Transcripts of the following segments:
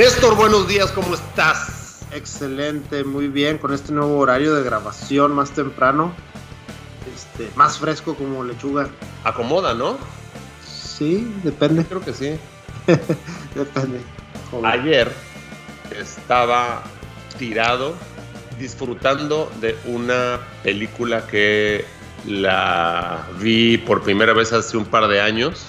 Néstor, buenos días, ¿cómo estás? Excelente, muy bien, con este nuevo horario de grabación más temprano, este, más fresco como lechuga. Acomoda, ¿no? Sí, depende. Creo que sí. depende. Ayer estaba tirado disfrutando de una película que la vi por primera vez hace un par de años,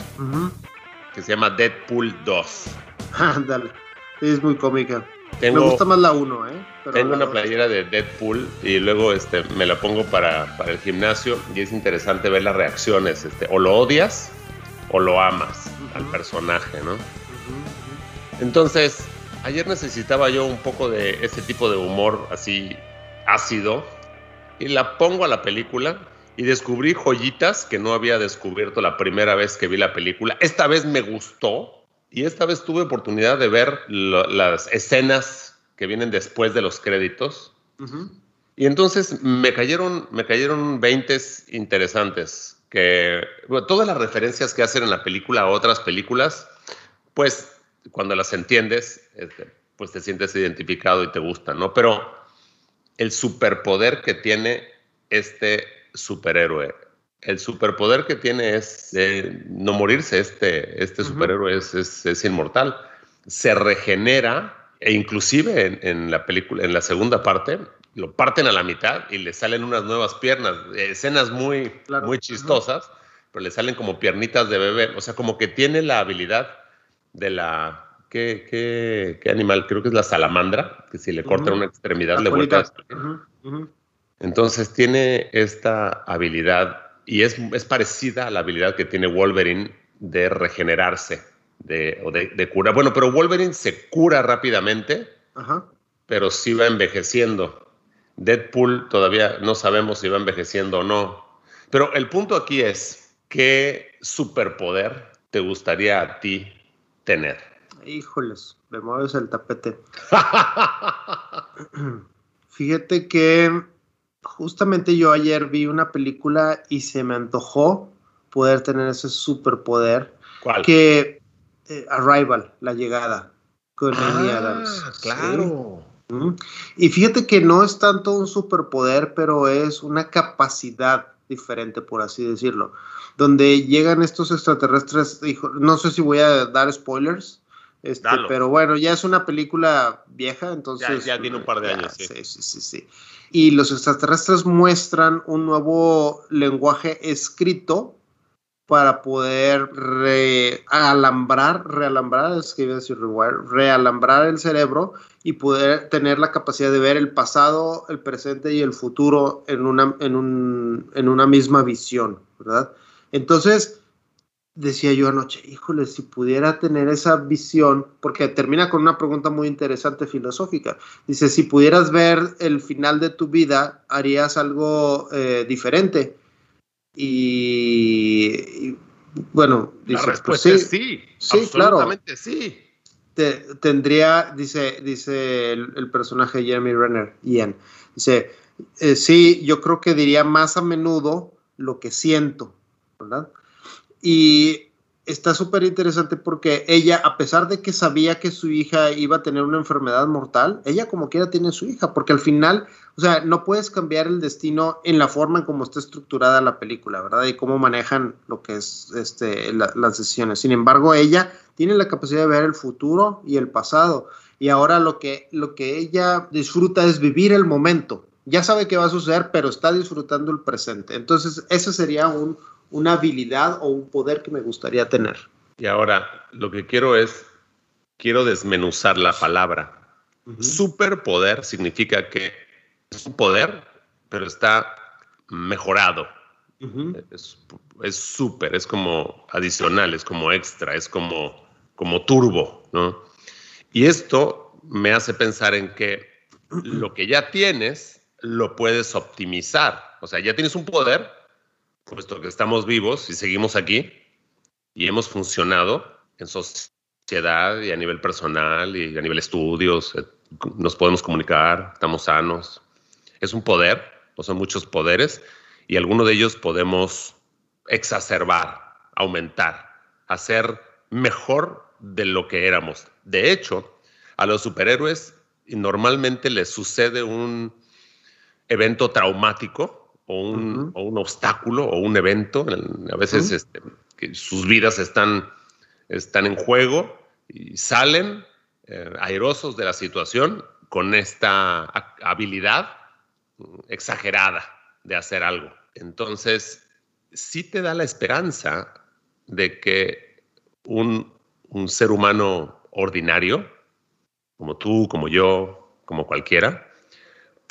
que se llama Deadpool 2. Ándale es muy cómica. me gusta más la 1, ¿eh? tengo una playera de Deadpool y luego este, me la pongo para, para, el gimnasio y es interesante ver las reacciones. Este, o lo odias o lo amas al personaje, ¿no? Entonces, ayer necesitaba yo un poco de ese tipo de humor así ácido y la pongo a la película y descubrí joyitas que no había descubierto la primera vez que vi la película. Esta vez me gustó y esta vez tuve oportunidad de ver las escenas que vienen después de los créditos. Y entonces me cayeron, me cayeron 20 interesantes. Que todas las referencias que hacen en la película a otras películas, pues cuando las entiendes, este, pues te sientes identificado y te gustan, ¿no? Pero el superpoder que tiene este superhéroe el superpoder que tiene es no morirse. Este, este superhéroe es, es, inmortal. Se regenera e inclusive en, la película, en la segunda parte, lo parten a la mitad y le salen unas nuevas piernas. Escenas muy, muy chistosas, pero le salen como piernitas de bebé. O sea, como que tiene la habilidad de la... ¿Qué, qué, qué animal? Creo que es la salamandra, que si le cortan una extremidad le vuelve a... Entonces tiene esta habilidad y es, es, parecida a la habilidad que tiene Wolverine de regenerarse de, o de, de curar. Bueno, pero Wolverine se cura rápidamente, pero sí va envejeciendo. Deadpool todavía no sabemos si va envejeciendo o no. Pero el punto aquí es, ¿qué superpoder te gustaría a ti tener? Híjoles, me mueves el tapete. Fíjate que justamente yo ayer vi una película y se me antojó poder tener ese superpoder. ¿Cuál? Que eh, Arrival, la llegada, con Amy ah, Adams. Claro. Y fíjate que no es tanto un superpoder, pero es una capacidad diferente, por así decirlo. Donde llegan estos extraterrestres, no sé si voy a dar spoilers, este, pero bueno, ya es una película vieja, entonces... Ya, tiene un par de años. Sí, sí, sí. sí y los extraterrestres muestran un nuevo lenguaje escrito para poder realambrar, realambrar, es que iba a decir realambrar el cerebro y poder tener la capacidad de ver el pasado, el presente y el futuro en una, en un, en una misma visión, ¿verdad? Entonces, decía yo anoche, híjole, si pudiera tener esa visión, porque termina con una pregunta muy interesante filosófica. Dice, si pudieras ver el final de tu vida, harías algo eh, diferente. Y, bueno, dice, La pues respuesta sí, sí, absolutamente sí. tendría, dice, dice el, personaje Jeremy Renner, Ian, dice, eh, sí, yo creo que diría más a menudo lo que siento, ¿verdad? Y está súper interesante porque ella, a pesar de que sabía que su hija iba a tener una enfermedad mortal, ella como quiera tiene su hija, porque al final, o sea, no puedes cambiar el destino en la forma en cómo está estructurada la película, ¿verdad? Y cómo manejan lo que es este, las decisiones. Sin embargo, ella tiene la capacidad de ver el futuro y el pasado. Y ahora lo que, lo que ella disfruta es vivir el momento. Ya sabe qué va a suceder, pero está disfrutando el presente. Entonces, ese sería un, una habilidad o un poder que me gustaría tener. Y ahora, lo que quiero es, quiero desmenuzar la palabra. Superpoder significa que es un poder, pero está mejorado. Es súper, es, como adicional, es como extra, es como, como turbo, ¿no? Y esto me hace pensar en que lo que ya tienes lo puedes optimizar. O sea, ya tienes un poder, puesto que estamos vivos y seguimos aquí y hemos funcionado en sociedad y a nivel personal y a nivel estudios, eh, nos podemos comunicar, estamos sanos. Es un poder, o son muchos poderes, y alguno de ellos podemos exacerbar, aumentar, hacer mejor de lo que éramos. De hecho, a los superhéroes normalmente les sucede un evento traumático o un, obstáculo o un evento. A veces este, sus vidas están, están en juego y salen eh, airosos de la situación con esta habilidad exagerada de hacer algo. Entonces, sí te da la esperanza de que un, un ser humano ordinario, como tú, como yo, como cualquiera,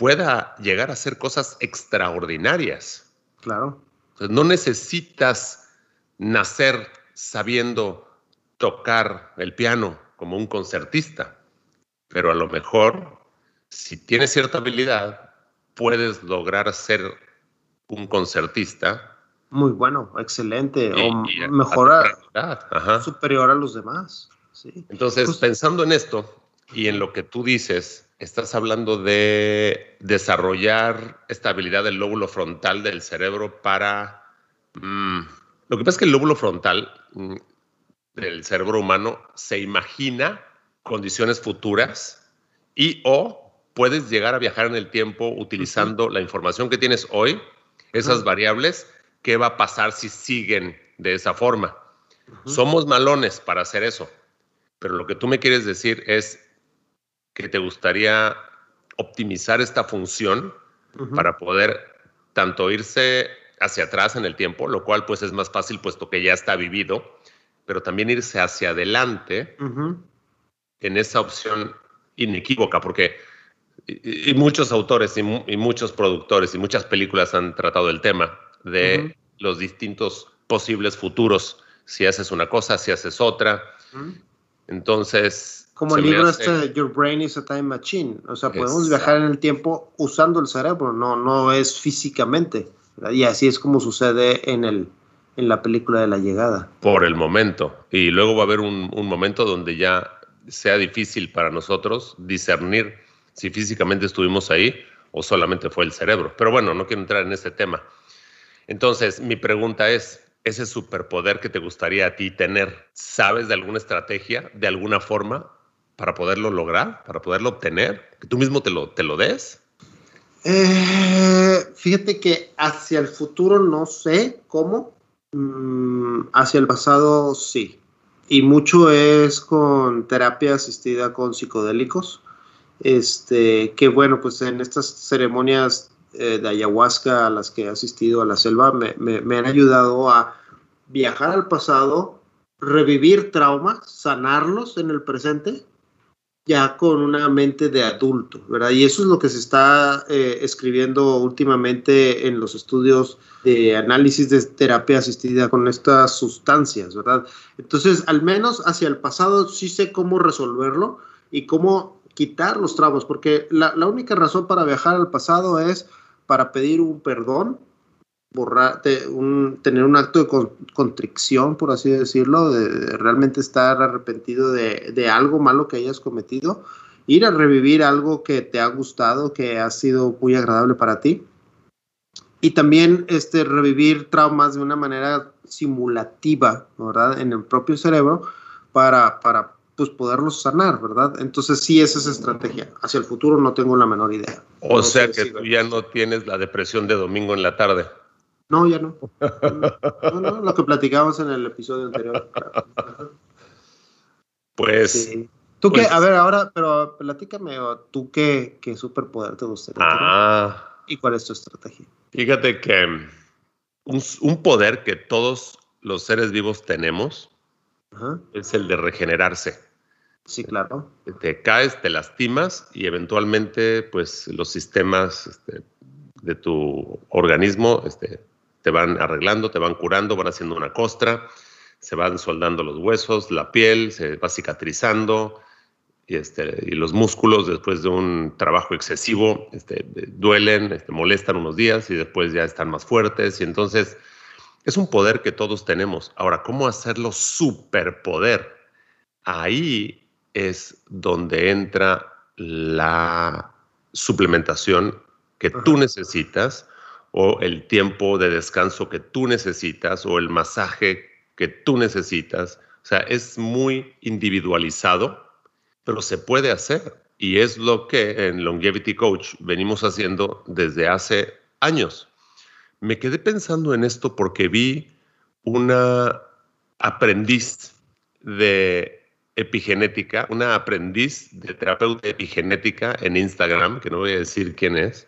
pueda llegar a hacer cosas extraordinarias. Claro. no necesitas nacer sabiendo tocar el piano como un concertista, pero a lo mejor, si tienes cierta habilidad, puedes lograr ser un concertista. Muy bueno, excelente, o mejor, superior a los demás. Entonces, pues pensando en esto y en lo que tú dices, estás hablando de desarrollar esta habilidad del lóbulo frontal del cerebro para... Mm, lo que pasa es que el lóbulo frontal mm, del cerebro humano se imagina condiciones futuras y o puedes llegar a viajar en el tiempo utilizando la información que tienes hoy, esas variables, qué va a pasar si siguen de esa forma. Somos malones para hacer eso, pero lo que tú me quieres decir es que te gustaría optimizar esta función para poder tanto irse hacia atrás en el tiempo, lo cual pues es más fácil puesto que ya está vivido, pero también irse hacia adelante en esa opción inequívoca, porque y, muchos autores y, muchos productores y muchas películas han tratado el tema de los distintos posibles futuros, si haces una cosa, si haces otra. Entonces... Como el libro este de Your Brain is a Time Machine, o sea, podemos viajar en el tiempo usando el cerebro, no, no es físicamente. Y así es como sucede en el, en la película de la llegada. Por el momento. Y luego va a haber un, momento donde ya sea difícil para nosotros discernir si físicamente estuvimos ahí o solamente fue el cerebro. Pero bueno, no quiero entrar en este tema. Entonces, mi pregunta es, ese superpoder que te gustaría a ti tener, ¿sabes de alguna estrategia, de alguna forma para poderlo lograr, para poderlo obtener? ¿Que tú mismo te lo, te lo des? Eh, fíjate que hacia el futuro no sé cómo, Mm, hacia el pasado, sí. Y mucho es con terapia asistida con psicodélicos. Este, que bueno, pues en estas ceremonias eh, de ayahuasca a las que he asistido a la selva me, me han ayudado a viajar al pasado, revivir traumas, sanarlos en el presente ya con una mente de adulto, ¿verdad? Y eso es lo que se está eh, escribiendo últimamente en los estudios de análisis de terapia asistida con estas sustancias, ¿verdad? Entonces, al menos hacia el pasado sí sé cómo resolverlo y cómo quitar los traumas, porque la, la única razón para viajar al pasado es para pedir un perdón borrar, un, tener un acto de contrición, por así decirlo, de, realmente estar arrepentido de, algo malo que hayas cometido, ir a revivir algo que te ha gustado, que ha sido muy agradable para ti. Y también este, revivir traumas de una manera simulativa, ¿verdad? En el propio cerebro para, para pues, poderlos sanar, ¿verdad? Entonces sí, esa es estrategia. Hacia el futuro no tengo la menor idea. O sea que tú ya no tienes la depresión de domingo en la tarde. No, ya no. No, no, lo que platicamos en el episodio anterior. Pues. Tú qué, pues a ver, ahora, pero platícame, ¿tú qué, qué superpoder te gustaría ah, ¿Y cuál es tu estrategia? Fíjate que un, un poder que todos los seres vivos tenemos es el de regenerarse. Sí, claro. Te caes, te lastimas y eventualmente, pues, los sistemas este, de tu organismo este, te van arreglando, te van curando, van haciendo una costra, se van soldando los huesos, la piel se va cicatrizando y, este, y los músculos después de un trabajo excesivo este, duelen, este, molestan unos días y después ya están más fuertes y entonces es un poder que todos tenemos. Ahora, ¿cómo hacerlo superpoder? Ahí es donde entra la suplementación que tú necesitas o el tiempo de descanso que tú necesitas o el masaje que tú necesitas. O sea, es muy individualizado, pero se puede hacer. Y es lo que en Longevity Coach venimos haciendo desde hace años. Me quedé pensando en esto porque vi una aprendiz de epigenética, una aprendiz de terapeuta epigenética en Instagram, que no voy a decir quién es,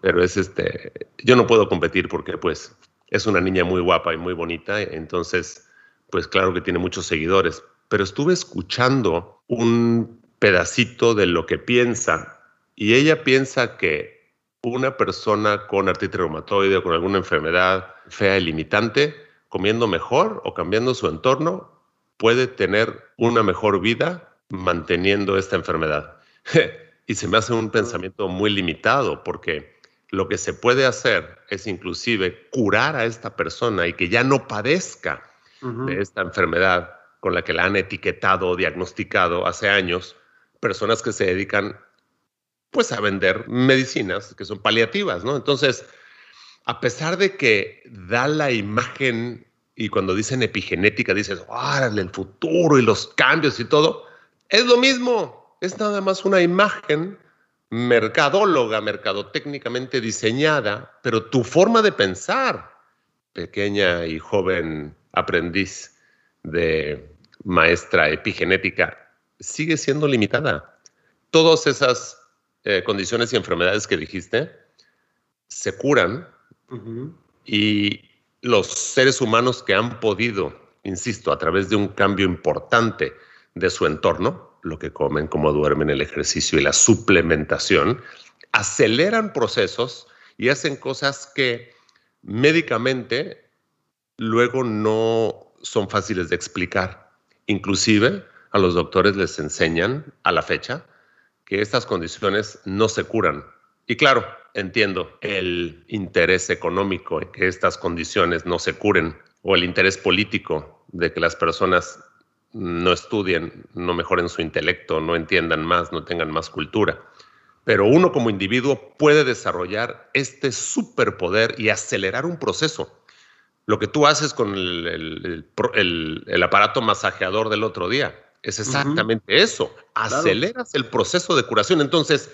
pero es este, yo no puedo competir porque pues es una niña muy guapa y muy bonita, entonces, pues claro que tiene muchos seguidores. Pero estuve escuchando un pedacito de lo que piensa y ella piensa que una persona con artritis reumatoide o con alguna enfermedad fea y limitante, comiendo mejor o cambiando su entorno, puede tener una mejor vida manteniendo esta enfermedad. y se me hace un pensamiento muy limitado porque lo que se puede hacer es inclusive curar a esta persona y que ya no padezca de esta enfermedad con la que la han etiquetado o diagnosticado hace años, personas que se dedican pues a vender medicinas que son paliativas, ¿no? Entonces, a pesar de que da la imagen y cuando dicen epigenética dices, órale, el futuro y los cambios y todo, es lo mismo, es nada más una imagen mercadóloga, mercadotécnicamente diseñada, pero tu forma de pensar, pequeña y joven aprendiz de maestra epigenética, sigue siendo limitada. Todas esas eh, condiciones y enfermedades que dijiste se curan y los seres humanos que han podido, insisto, a través de un cambio importante de su entorno, lo que comen, cómo duermen, el ejercicio y la suplementación, aceleran procesos y hacen cosas que médicamente luego no son fáciles de explicar. Inclusive a los doctores les enseñan a la fecha que estas condiciones no se curan. Y claro, entiendo el interés económico en que estas condiciones no se curen o el interés político de que las personas no estudien, no mejoren su intelecto, no entiendan más, no tengan más cultura. Pero uno como individuo puede desarrollar este superpoder y acelerar un proceso. Lo que tú haces con el, aparato masajeador del otro día es exactamente eso. Aceleras el proceso de curación. Entonces,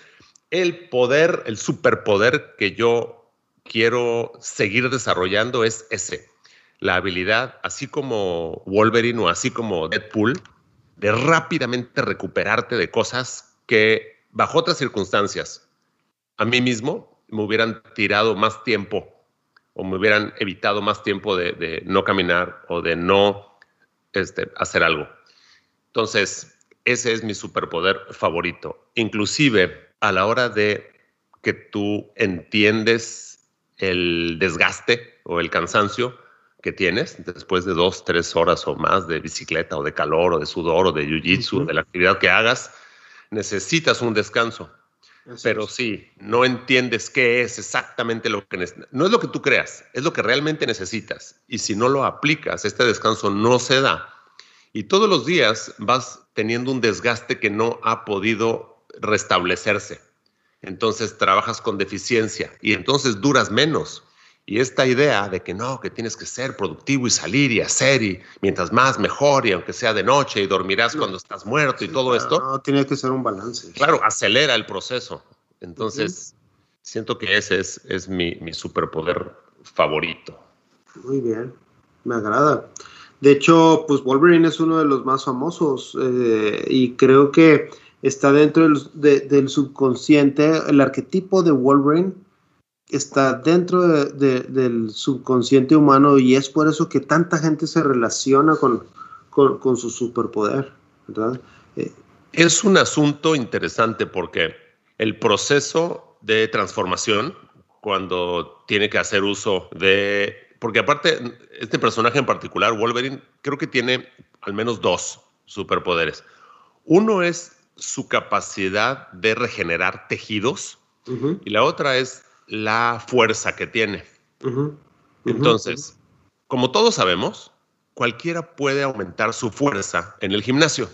el poder, el superpoder que yo quiero seguir desarrollando es ese la habilidad, así como Wolverine o así como Deadpool, de rápidamente recuperarte de cosas que bajo otras circunstancias a mí mismo me hubieran tirado más tiempo o me hubieran evitado más tiempo de, no caminar o de no este, hacer algo. Entonces, ese es mi superpoder favorito. Inclusive a la hora de que tú entiendes el desgaste o el cansancio, que tienes después de dos, tres horas o más de bicicleta o de calor o de sudor o de jiu-jitsu, de la actividad que hagas, necesitas un descanso. Pero sí, no entiendes qué es exactamente lo que necesitas. No es lo que tú creas, es lo que realmente necesitas. Y si no lo aplicas, este descanso no se da. Y todos los días vas teniendo un desgaste que no ha podido restablecerse. Entonces trabajas con deficiencia y entonces duras menos y esta idea de que no, que tienes que ser productivo y salir y hacer y mientras más mejor y aunque sea de noche y dormirás cuando estás muerto y todo esto. No, tiene que ser un balance. Claro, acelera el proceso. Entonces, siento que ese es, es mi, mi, superpoder favorito. Muy bien, me agrada. De hecho, pues Wolverine es uno de los más famosos eh, y creo que está dentro del, del subconsciente el arquetipo de Wolverine está dentro del subconsciente humano y es por eso que tanta gente se relaciona con, con, su superpoder, ¿verdad? Eh, es un asunto interesante porque el proceso de transformación, cuando tiene que hacer uso de porque aparte, este personaje en particular, Wolverine, creo que tiene al menos dos superpoderes. Uno es su capacidad de regenerar tejidos y la otra es la fuerza que tiene. Entonces, como todos sabemos, cualquiera puede aumentar su fuerza en el gimnasio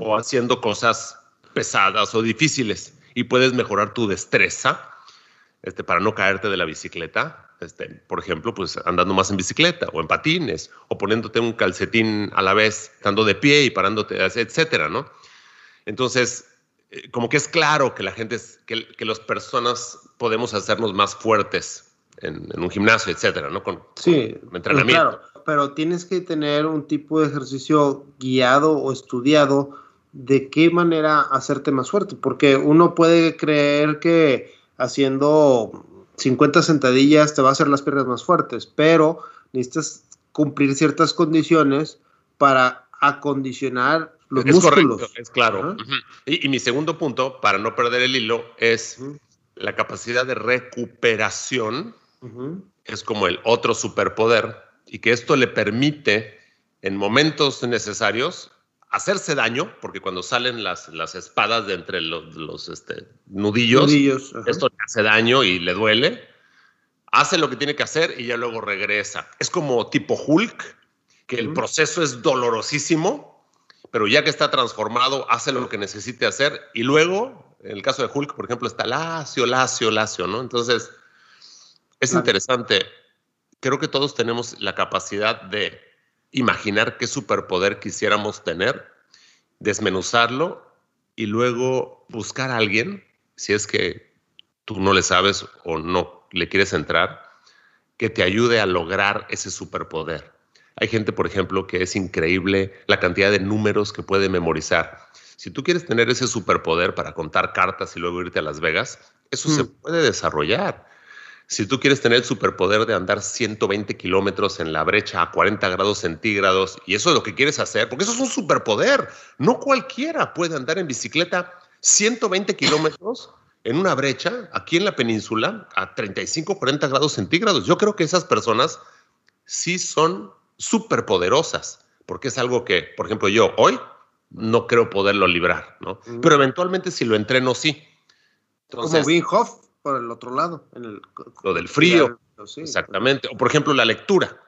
o haciendo cosas pesadas o difíciles y puedes mejorar tu destreza este, para no caerte de la bicicleta. Este, por ejemplo, pues andando más en bicicleta o en patines o poniéndote un calcetín a la vez, estando de pie y parándote, etcétera, ¿no? Entonces, eh, como que es claro que la gente, que, que las personas podemos hacernos más fuertes en, un gimnasio, etcétera, ¿no? Con, sí, entrenamiento. Claro, pero tienes que tener un tipo de ejercicio guiado o estudiado de qué manera hacerte más fuerte, porque uno puede creer que haciendo 50 sentadillas te va a hacer las piernas más fuertes, pero necesitas cumplir ciertas condiciones para acondicionar los es músculos. Correcto, es claro. y, mi segundo punto, para no perder el hilo, es la capacidad de recuperación. Es como el otro superpoder y que esto le permite en momentos necesarios hacerse daño, porque cuando salen las, las espadas de entre los, este, nudillos, esto le hace daño y le duele, hace lo que tiene que hacer y ya luego regresa. Es como tipo Hulk, que el proceso es dolorosísimo, pero ya que está transformado, hace lo que necesite hacer y luego, en el caso de Hulk, por ejemplo, está lacio, lacio, lacio, ¿no? Entonces, es interesante. Creo que todos tenemos la capacidad de imaginar qué superpoder quisiéramos tener, desmenuzarlo y luego buscar a alguien, si es que tú no le sabes o no le quieres entrar, que te ayude a lograr ese superpoder. Hay gente, por ejemplo, que es increíble la cantidad de números que puede memorizar. Si tú quieres tener ese superpoder para contar cartas y luego irte a Las Vegas, eso se mm. puede desarrollar. Si tú quieres tener el superpoder de andar 120 kilómetros en la brecha a 40 grados centígrados, y eso es lo que quieres hacer, porque eso es un superpoder. No cualquiera puede andar en bicicleta 120 kilómetros en una brecha aquí en la península a 35, 40 grados centígrados. Yo creo que esas personas sí son superpoderosas, porque es algo que, por ejemplo, yo hoy no creo poderlo librar, ¿no? Mm. Pero eventualmente si lo entreno, sí. Entonces, Como Wim Hof por el otro lado. En el, lo del frío. exactamente. O por ejemplo, la lectura.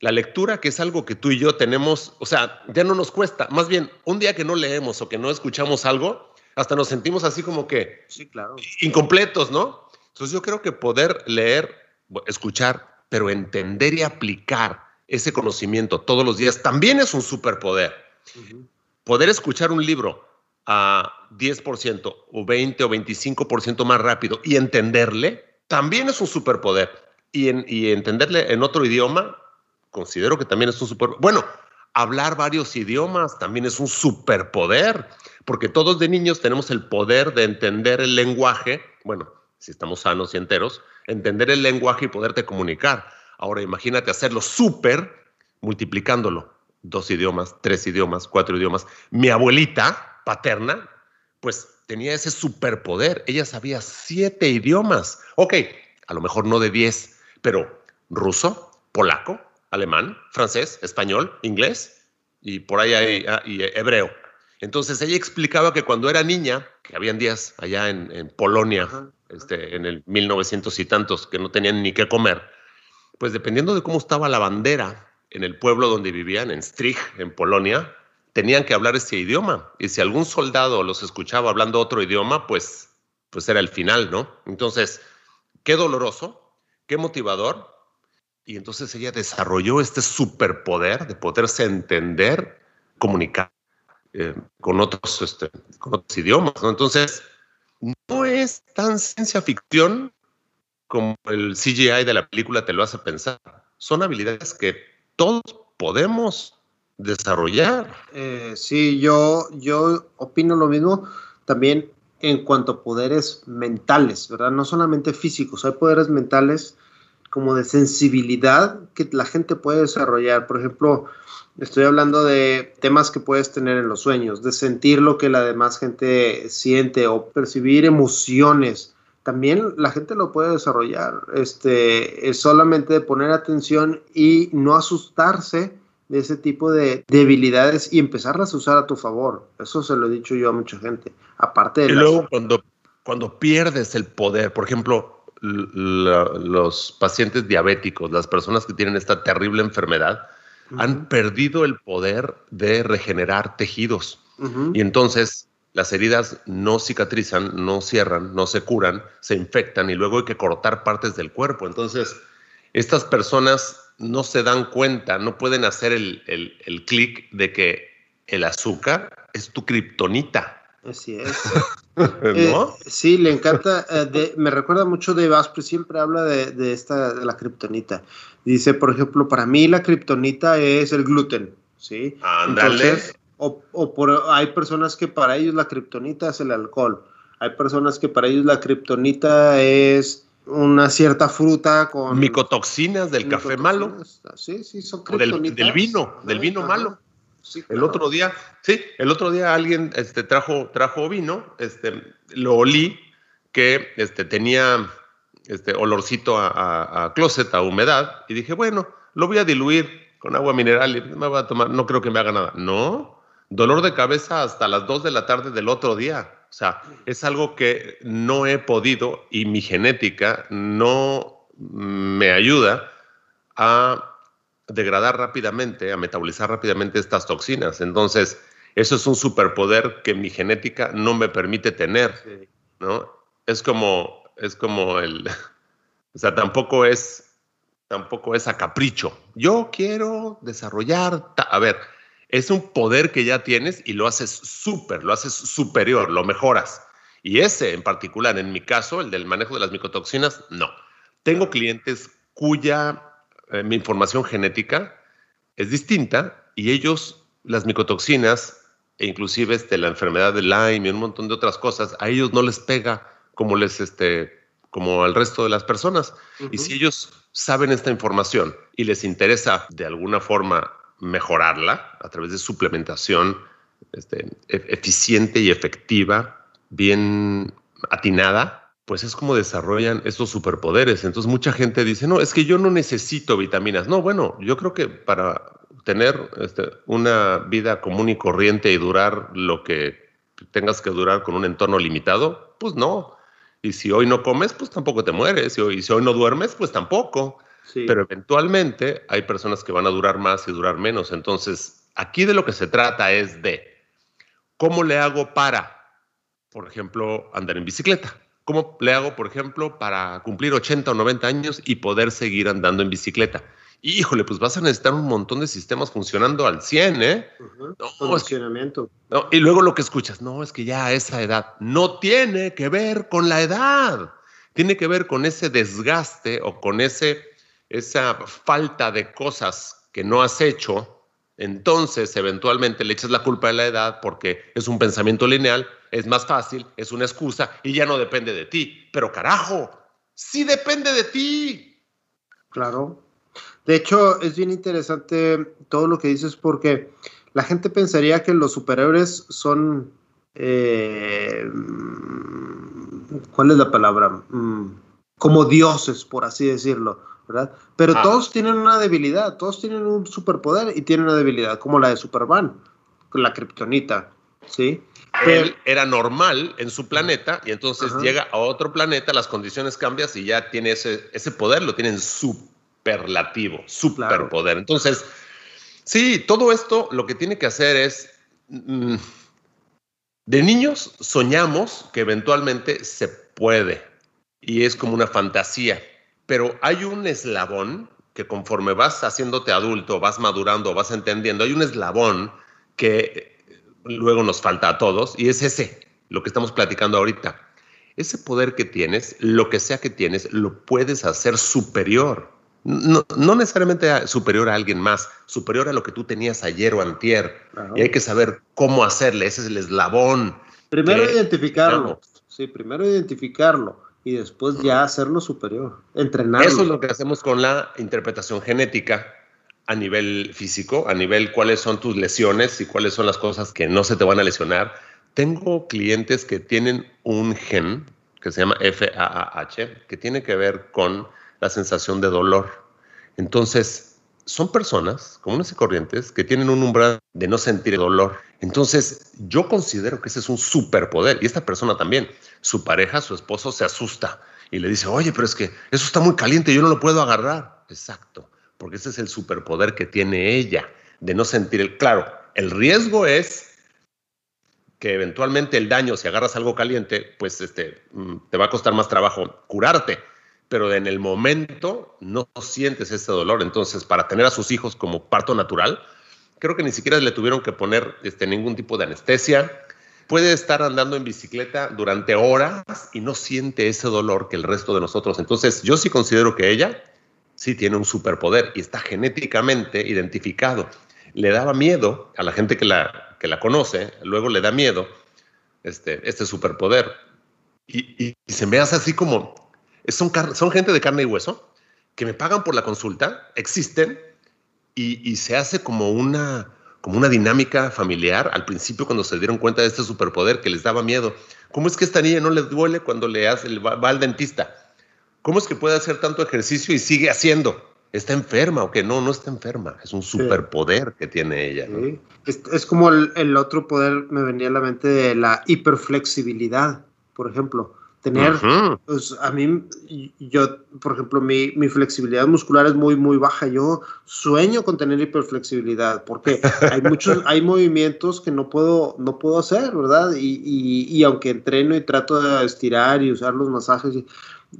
La lectura, que es algo que tú y yo tenemos, o sea, ya no nos cuesta. Más bien, un día que no leemos o que no escuchamos algo, hasta nos sentimos así como que sí, claro. incompletos, ¿no? Entonces yo creo que poder leer, escuchar, pero entender y aplicar ese conocimiento todos los días también es un superpoder. Poder escuchar un libro a 10% o 20 o 25% más rápido y entenderle, también es un superpoder. Y, y entenderle en otro idioma, considero que también es un superpoder. Bueno, hablar varios idiomas también es un superpoder, porque todos de niños tenemos el poder de entender el lenguaje, bueno, si estamos sanos y enteros, entender el lenguaje y poderte comunicar. Ahora imagínate hacerlo súper multiplicándolo. Dos idiomas, tres idiomas, cuatro idiomas. Mi abuelita, paterna, pues tenía ese superpoder. Ella sabía siete idiomas. Ok, a lo mejor no de diez, pero ruso, polaco, alemán, francés, español, inglés y por ahí hay, ah, y hebreo. Entonces ella explicaba que cuando era niña, que habían días allá en, Polonia, este, en el 1900 y tantos, que no tenían ni qué comer, pues dependiendo de cómo estaba la bandera en el pueblo donde vivían, en Strich, en Polonia, tenían que hablar ese idioma. Y si algún soldado los escuchaba hablando otro idioma, pues, pues era el final, ¿no? Entonces, qué doloroso, qué motivador. Y entonces ella desarrolló este superpoder de poderse entender, comunicar eh, con, otros, este, con otros idiomas, ¿no? Entonces, no es tan ciencia ficción como el CGI de la película te lo hace pensar. Son habilidades que todos podemos desarrollar. Eh, sí, yo, yo opino lo mismo también en cuanto a poderes mentales, ¿verdad? No solamente físicos, hay poderes mentales como de sensibilidad que la gente puede desarrollar. Por ejemplo, estoy hablando de temas que puedes tener en los sueños, de sentir lo que la demás gente siente o percibir emociones también la gente lo puede desarrollar. Este, es solamente de poner atención y no asustarse de ese tipo de debilidades y empezarlas a usar a tu favor. Eso se lo he dicho yo a mucha gente. Aparte de... Y luego cuando, cuando pierdes el poder, por ejemplo, los pacientes diabéticos, las personas que tienen esta terrible enfermedad, han perdido el poder de regenerar tejidos. Y entonces las heridas no cicatrizan, no cierran, no se curan, se infectan y luego hay que cortar partes del cuerpo. Entonces, estas personas no se dan cuenta, no pueden hacer el, el, clic de que el azúcar es tu kriptonita. Así es. Eh, sí, le encanta. Eh, me recuerda mucho de Asprey, siempre habla de, de esta, de la kriptonita. Dice, por ejemplo, para mí la kriptonita es el gluten. ¿sí? Entonces, o, o por, hay personas que para ellos la kriptonita es el alcohol. Hay personas que para ellos la kriptonita es una cierta fruta con... Micotoxinas del café malo. Sí, sí, son del, del, vino, del vino malo. El otro día, sí, el otro día alguien este, trajo, trajo vino, este, lo olí que este, tenía este olorcito a, a, closet, a humedad, y dije, bueno, lo voy a diluir con agua mineral y me voy a tomar, no creo que me haga nada. No, dolor de cabeza hasta las 2 de la tarde del otro día. O sea, es algo que no he podido y mi genética no me ayuda a degradar rápidamente, a metabolizar rápidamente estas toxinas. Entonces, eso es un superpoder que mi genética no me permite tener, ¿no? Es como, es como el, o sea, tampoco es, tampoco es a capricho. Yo quiero desarrollar, a ver, es un poder que ya tienes y lo haces súper, lo haces superior, lo mejoras. Y ese en particular, en mi caso, el del manejo de las micotoxinas, no. Tengo clientes cuya eh, mi información genética es distinta y ellos, las micotoxinas, e inclusive este, la enfermedad de Lyme y un montón de otras cosas, a ellos no les pega como les, este, como al resto de las personas. Y si ellos saben esta información y les interesa de alguna forma mejorarla a través de suplementación este, e-, eficiente y efectiva, bien atinada, pues es como desarrollan estos superpoderes. Entonces mucha gente dice, no, es que yo no necesito vitaminas. No, bueno, yo creo que para tener este, una vida común y corriente y durar lo que tengas que durar con un entorno limitado, pues no. Y si hoy no comes, pues tampoco te mueres. Y si hoy no duermes, pues tampoco. Pero eventualmente hay personas que van a durar más y durar menos. Entonces, aquí de lo que se trata es de cómo le hago para, por ejemplo, andar en bicicleta. ¿Cómo le hago, por ejemplo, para cumplir 80 o 90 años y poder seguir andando en bicicleta? híjole, pues vas a necesitar un montón de sistemas funcionando al 100, ¿eh? Funcionamiento. y luego lo que escuchas, no, es que ya a esa edad no tiene que ver con la edad, tiene que ver con ese desgaste o con ese esa falta de cosas que no has hecho, entonces eventualmente le echas la culpa de la edad porque es un pensamiento lineal, es más fácil, es una excusa y ya no depende de ti. Pero carajo, sí depende de ti. Claro. De hecho, es bien interesante todo lo que dices porque la gente pensaría que los superhéroes son... Eh, ¿Cuál es la palabra? Mm, como dioses, por así decirlo. Pero ah. todos tienen una debilidad, todos tienen un superpoder y tienen una debilidad, como la de Superman, la kriptonita, ¿sí? Él era normal en su planeta y entonces llega a otro planeta, las condiciones cambian y ya tiene ese, ese poder, lo tienen superlativo, superpoder. Entonces, sí, todo esto lo que tiene que hacer es... Mm, de niños soñamos que eventualmente se puede y es como una fantasía pero hay un eslabón que conforme vas haciéndote adulto, vas madurando, vas entendiendo, hay un eslabón que luego nos falta a todos y es ese, lo que estamos platicando ahorita. Ese poder que tienes, lo que sea que tienes, lo puedes hacer superior. No, necesariamente superior a alguien más, superior a lo que tú tenías ayer o antier. Y hay que saber cómo hacerle, ese es el eslabón. Primero identificarlo. Sí, primero identificarlo y después ya hacerlo superior, entrenarlo. Eso es lo que hacemos con la interpretación genética a nivel físico, a nivel cuáles son tus lesiones y cuáles son las cosas que no se te van a lesionar. Tengo clientes que tienen un gen que se llama FAAH, que tiene que ver con la sensación de dolor. Entonces, son personas comunes y corrientes que tienen un umbral de no sentir dolor. Entonces, yo considero que ese es un superpoder. Y esta persona también, su pareja, su esposo, se asusta y le dice, oye, pero es que eso está muy caliente, yo no lo puedo agarrar. Exacto, porque ese es el superpoder que tiene ella, de no sentir el... Claro, el riesgo es que eventualmente el daño, si agarras algo caliente, pues este, mm, te va a costar más trabajo curarte, pero en el momento no sientes ese dolor. Entonces, para tener a sus hijos como parto natural, creo que ni siquiera le tuvieron que poner este, ningún tipo de anestesia. Puede estar andando en bicicleta durante horas y no siente ese dolor que el resto de nosotros. Entonces, yo sí considero que ella sí tiene un superpoder y está genéticamente identificado. Le daba miedo a la gente que la, que la conoce, luego le da miedo este, este superpoder. Y, se me hace así como, son, son gente de carne y hueso que me pagan por la consulta, existen y, se hace como una, como una dinámica familiar al principio cuando se dieron cuenta de este superpoder que les daba miedo. ¿Cómo es que esta niña no le duele cuando le hace, va, va al dentista? ¿Cómo es que puede hacer tanto ejercicio y sigue haciendo? ¿Está enferma o que no? No está enferma. Es un superpoder que tiene ella. Es, como el, otro poder, me venía a la mente de la hiperflexibilidad, por ejemplo. Tener, pues a mí, yo, por ejemplo, mi, mi, flexibilidad muscular es muy, muy baja. Yo sueño con tener hiperflexibilidad porque hay muchos, hay movimientos que no puedo, no puedo hacer, ¿verdad? Y, y, y aunque entreno y trato de estirar y usar los masajes,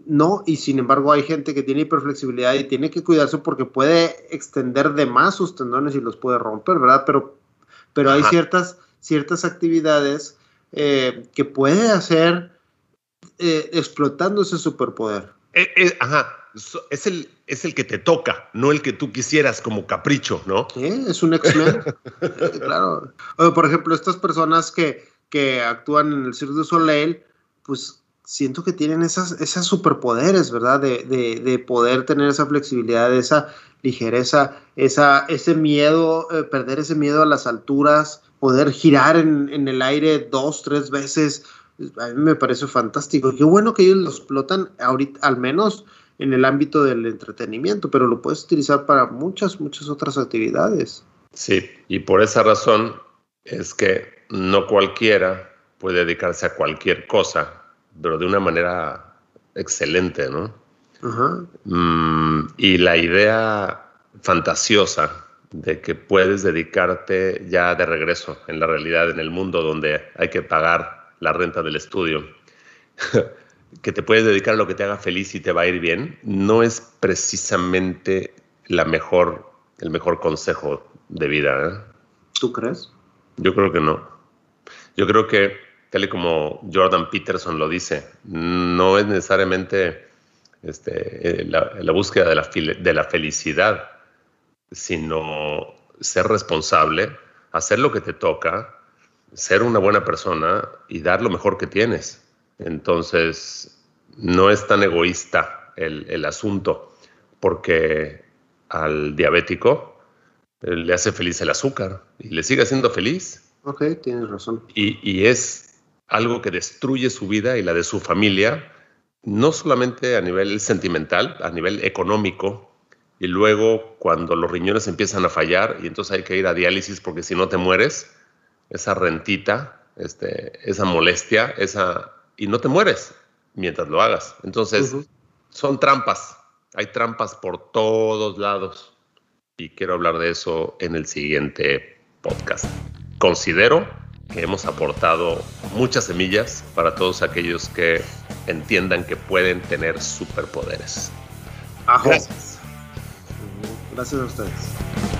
no, y sin embargo hay gente que tiene hiperflexibilidad y tiene que cuidarse porque puede extender de más sus tendones y los puede romper, ¿verdad? Pero, pero hay ciertas, ciertas actividades eh, que puede hacer eh, explotando ese superpoder. Eh, ajá, es el, es el que te toca, no el que tú quisieras como capricho, ¿no? es un X-Men, claro. por ejemplo, estas personas que, que actúan en el Cirque du Soleil, pues siento que tienen esas, esas superpoderes, ¿verdad? De, de, poder tener esa flexibilidad, esa ligereza, esa, ese miedo, eh, perder ese miedo a las alturas, poder girar en, en, el aire dos, tres veces. A mí me parece fantástico. Qué bueno que ellos lo explotan ahorita, al menos en el ámbito del entretenimiento, pero lo puedes utilizar para muchas, muchas otras actividades. Sí, y por esa razón es que no cualquiera puede dedicarse a cualquier cosa pero de una manera excelente, ¿no? Mm, y la idea fantasiosa de que puedes dedicarte ya de regreso en la realidad, en el mundo donde hay que pagar la renta del estudio, que te puedes dedicar a lo que te haga feliz y te va a ir bien, no es precisamente la mejor, el mejor consejo de vida. ¿eh? ¿Tú crees? Yo creo que no. Yo creo que tal y como Jordan Peterson lo dice, no es necesariamente este, eh, la, búsqueda de la, de la felicidad, sino ser responsable, hacer lo que te toca, ser una buena persona y dar lo mejor que tienes. Entonces, no es tan egoísta el, el asunto, porque al diabético eh, le hace feliz el azúcar y le sigue haciendo feliz. Ok, tienes razón. Y, y es algo que destruye su vida y la de su familia, no solamente a nivel sentimental, a nivel económico, y luego cuando los riñones empiezan a fallar y entonces hay que ir a diálisis porque si no te mueres, esa rentita, este, esa molestia, esa y no te mueres mientras lo hagas. Entonces, son trampas. Hay trampas por todos lados y quiero hablar de eso en el siguiente podcast. Considero que hemos aportado muchas semillas para todos aquellos que entiendan que pueden tener superpoderes. Gracias. Gracias a ustedes.